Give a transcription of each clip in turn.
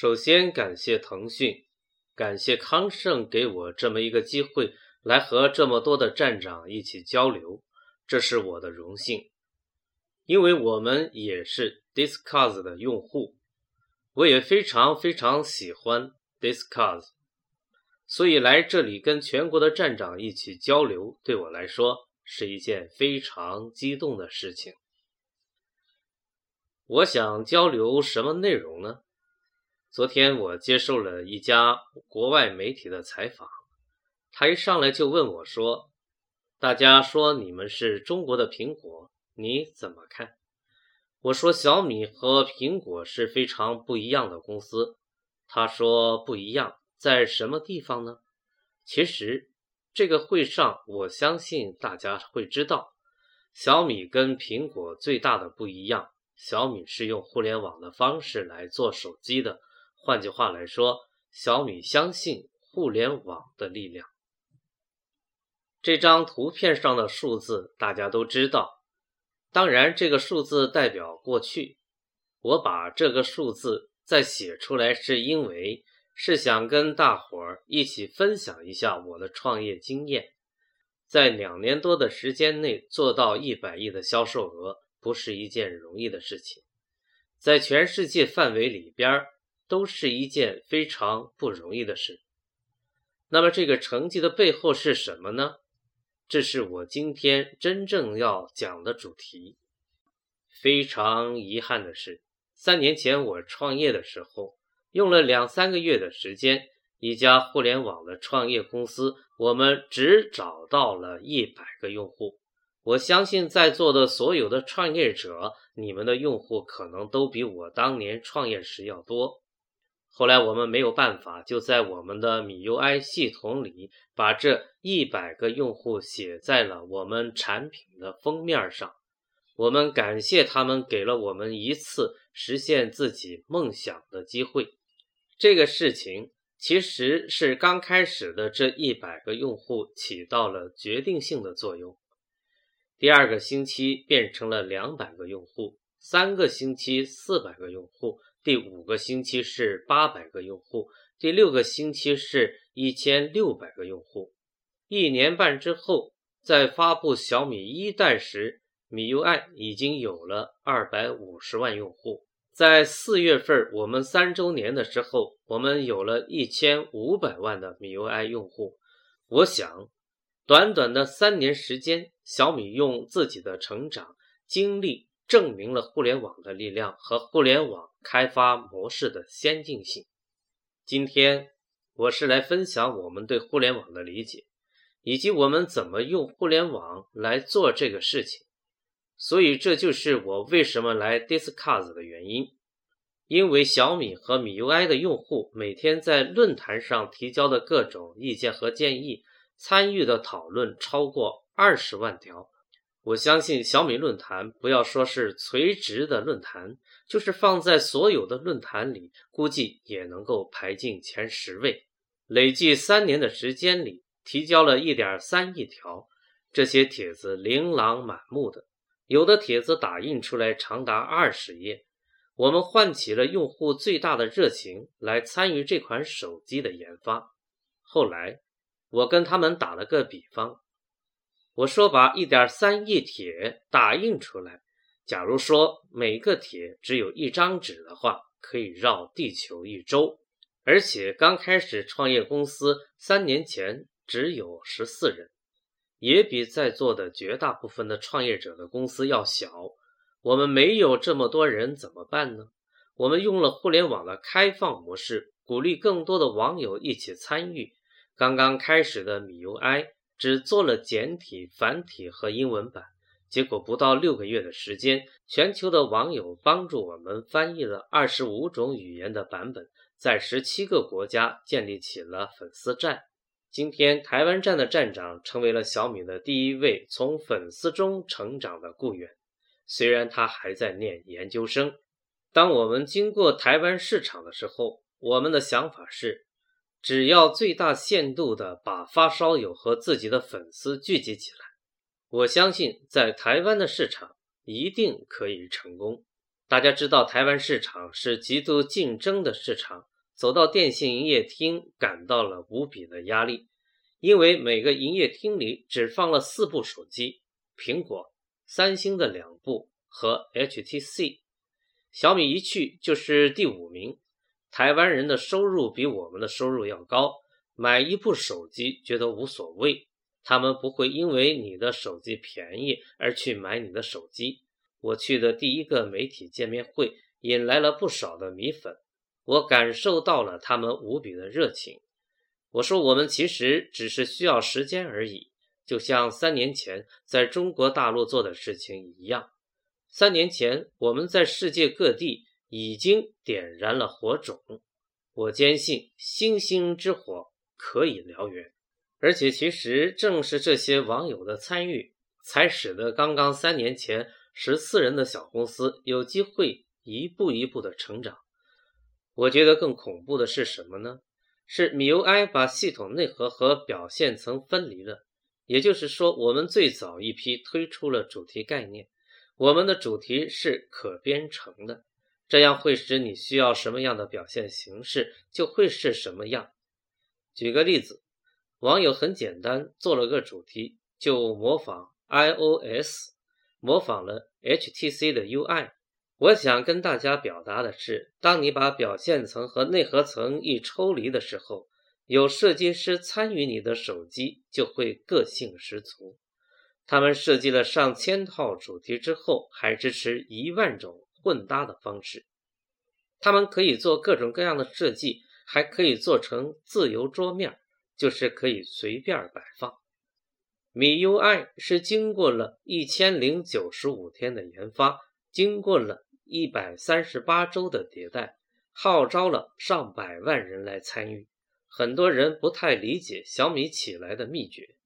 首先感谢腾讯，感谢康盛给我这么一个机会，来和这么多的站长一起交流，这是我的荣幸。因为我们也是 Discuss 的用户，我也非常非常喜欢 Discuss，所以来这里跟全国的站长一起交流，对我来说是一件非常激动的事情。我想交流什么内容呢？昨天我接受了一家国外媒体的采访，他一上来就问我说：“大家说你们是中国的苹果，你怎么看？”我说：“小米和苹果是非常不一样的公司。”他说：“不一样在什么地方呢？”其实这个会上，我相信大家会知道，小米跟苹果最大的不一样。小米是用互联网的方式来做手机的，换句话来说，小米相信互联网的力量。这张图片上的数字大家都知道，当然这个数字代表过去。我把这个数字再写出来，是因为是想跟大伙儿一起分享一下我的创业经验，在两年多的时间内做到一百亿的销售额。不是一件容易的事情，在全世界范围里边儿都是一件非常不容易的事。那么这个成绩的背后是什么呢？这是我今天真正要讲的主题。非常遗憾的是，三年前我创业的时候，用了两三个月的时间，一家互联网的创业公司，我们只找到了一百个用户。我相信在座的所有的创业者，你们的用户可能都比我当年创业时要多。后来我们没有办法，就在我们的米 UI 系统里把这一百个用户写在了我们产品的封面上。我们感谢他们给了我们一次实现自己梦想的机会。这个事情其实是刚开始的这一百个用户起到了决定性的作用。第二个星期变成了两百个用户，三个星期四百个用户，第五个星期是八百个用户，第六个星期是一千六百个用户。一年半之后，在发布小米一代时，米 UI 已经有了二百五十万用户。在四月份我们三周年的时候，我们有了一千五百万的米 UI 用户。我想。短短的三年时间，小米用自己的成长经历证明了互联网的力量和互联网开发模式的先进性。今天我是来分享我们对互联网的理解，以及我们怎么用互联网来做这个事情。所以这就是我为什么来 Discuss 的原因。因为小米和米 UI 的用户每天在论坛上提交的各种意见和建议。参与的讨论超过二十万条，我相信小米论坛不要说是垂直的论坛，就是放在所有的论坛里，估计也能够排进前十位。累计三年的时间里，提交了一点三亿条，这些帖子琳琅满目的，有的帖子打印出来长达二十页。我们唤起了用户最大的热情来参与这款手机的研发，后来。我跟他们打了个比方，我说把一点三亿帖打印出来，假如说每个帖只有一张纸的话，可以绕地球一周。而且刚开始创业公司三年前只有十四人，也比在座的绝大部分的创业者的公司要小。我们没有这么多人怎么办呢？我们用了互联网的开放模式，鼓励更多的网友一起参与。刚刚开始的米 UI 只做了简体、繁体和英文版，结果不到六个月的时间，全球的网友帮助我们翻译了二十五种语言的版本，在十七个国家建立起了粉丝站。今天，台湾站的站长成为了小米的第一位从粉丝中成长的雇员，虽然他还在念研究生。当我们经过台湾市场的时候，我们的想法是。只要最大限度地把发烧友和自己的粉丝聚集起来，我相信在台湾的市场一定可以成功。大家知道，台湾市场是极度竞争的市场，走到电信营业厅，感到了无比的压力，因为每个营业厅里只放了四部手机，苹果、三星的两部和 HTC，小米一去就是第五名。台湾人的收入比我们的收入要高，买一部手机觉得无所谓，他们不会因为你的手机便宜而去买你的手机。我去的第一个媒体见面会引来了不少的米粉，我感受到了他们无比的热情。我说：“我们其实只是需要时间而已，就像三年前在中国大陆做的事情一样。三年前我们在世界各地已经点燃了火种，我坚信星星之火可以燎原。而且，其实正是这些网友的参与，才使得刚刚三年前。”十四人的小公司有机会一步一步的成长。我觉得更恐怖的是什么呢？是 MIUI 把系统内核和表现层分离了。也就是说，我们最早一批推出了主题概念，我们的主题是可编程的，这样会使你需要什么样的表现形式就会是什么样。举个例子，网友很简单做了个主题，就模仿 iOS。模仿了 HTC 的 UI，我想跟大家表达的是，当你把表现层和内核层一抽离的时候，有设计师参与你的手机就会个性十足。他们设计了上千套主题之后，还支持一万种混搭的方式。他们可以做各种各样的设计，还可以做成自由桌面，就是可以随便摆放。MIUI 是经过了一千零九十五天的研发，经过了一百三十八周的迭代，号召了上百万人来参与。很多人不太理解小米起来的秘诀。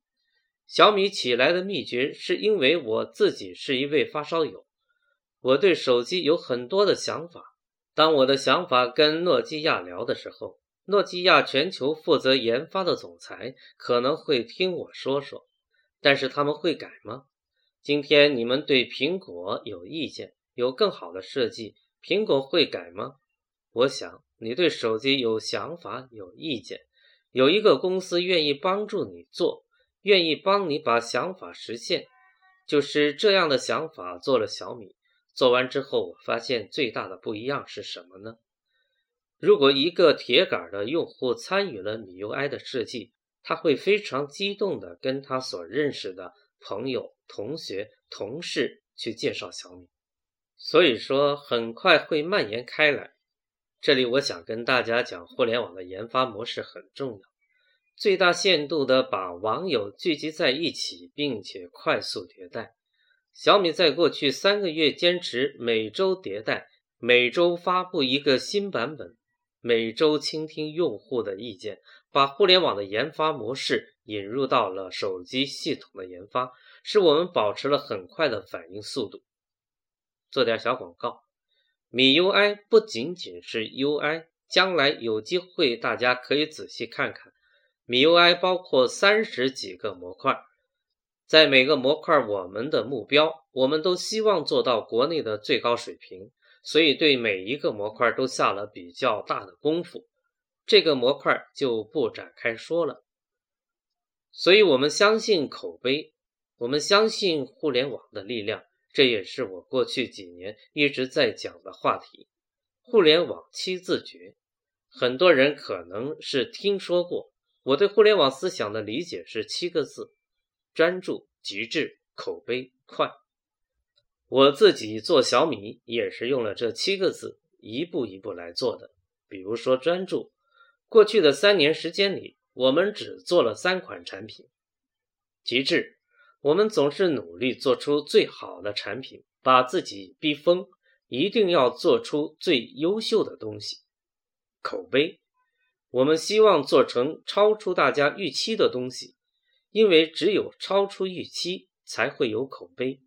小米起来的秘诀是因为我自己是一位发烧友，我对手机有很多的想法。当我的想法跟诺基亚聊的时候，诺基亚全球负责研发的总裁可能会听我说说。但是他们会改吗？今天你们对苹果有意见，有更好的设计，苹果会改吗？我想你对手机有想法、有意见，有一个公司愿意帮助你做，愿意帮你把想法实现，就是这样的想法做了小米。做完之后，我发现最大的不一样是什么呢？如果一个铁杆的用户参与了米 UI 的设计。他会非常激动地跟他所认识的朋友、同学、同事去介绍小米，所以说很快会蔓延开来。这里我想跟大家讲，互联网的研发模式很重要，最大限度地把网友聚集在一起，并且快速迭代。小米在过去三个月坚持每周迭代，每周发布一个新版本，每周倾听用户的意见。把互联网的研发模式引入到了手机系统的研发，使我们保持了很快的反应速度。做点小广告，米 UI 不仅仅是 UI，将来有机会大家可以仔细看看。米 UI 包括三十几个模块，在每个模块，我们的目标，我们都希望做到国内的最高水平，所以对每一个模块都下了比较大的功夫。这个模块就不展开说了，所以我们相信口碑，我们相信互联网的力量，这也是我过去几年一直在讲的话题。互联网七字诀，很多人可能是听说过。我对互联网思想的理解是七个字：专注、极致、口碑、快。我自己做小米也是用了这七个字，一步一步来做的。比如说专注。过去的三年时间里，我们只做了三款产品。极致，我们总是努力做出最好的产品，把自己逼疯，一定要做出最优秀的东西。口碑，我们希望做成超出大家预期的东西，因为只有超出预期，才会有口碑。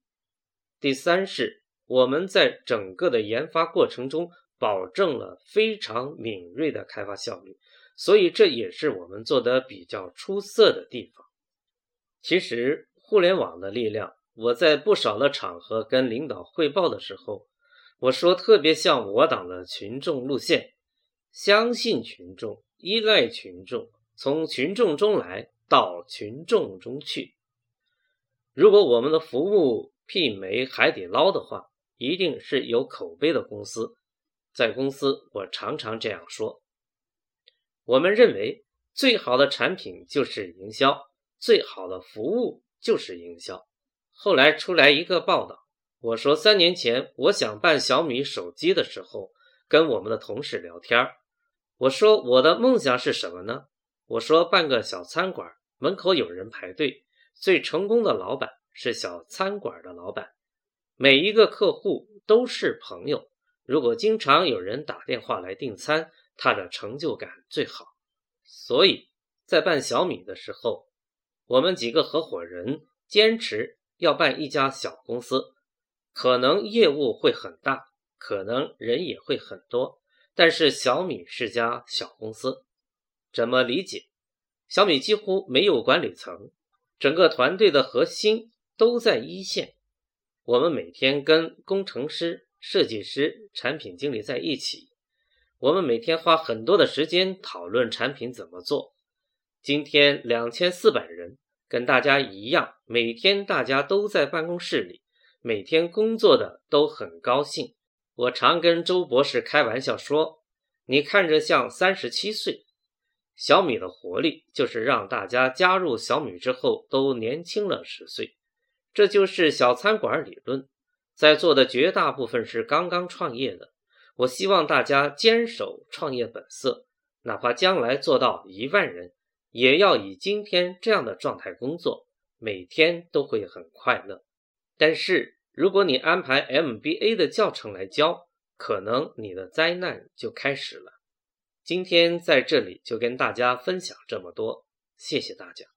第三是，我们在整个的研发过程中，保证了非常敏锐的开发效率。所以这也是我们做的比较出色的地方。其实互联网的力量，我在不少的场合跟领导汇报的时候，我说特别像我党的群众路线，相信群众，依赖群众，从群众中来到群众中去。如果我们的服务媲美海底捞的话，一定是有口碑的公司。在公司，我常常这样说：我们认为最好的产品就是营销，最好的服务就是营销。后来出来一个报道。我说，三年前我想办小米手机的时候，跟我们的同事聊天我说我的梦想是什么呢？我说办个小餐馆，门口有人排队。最成功的老板是小餐馆的老板，每一个客户都是朋友。如果经常有人打电话来订餐，他的成就感最好。所以在办小米的时候，我们几个合伙人坚持要办一家小公司。可能业务会很大，可能人也会很多，但是小米是家小公司，怎么理解？小米几乎没有管理层，整个团队的核心都在一线。我们每天跟工程师、设计师、产品经理在一起，我们每天花很多的时间讨论产品怎么做。今天两千四百人，跟大家一样，每天大家都在办公室里。每天工作的都很高兴，我常跟周博士开玩笑说：“你看着像三十七岁。”小米的活力就是让大家加入小米之后都年轻了十岁，这就是小餐馆理论。在座的绝大部分是刚刚创业的，我希望大家坚守创业本色，哪怕将来做到一万人，也要以今天这样的状态工作，每天都会很快乐。但是，如果你安排 MBA 的教程来教，可能你的灾难就开始了。今天在这里就跟大家分享这么多，谢谢大家。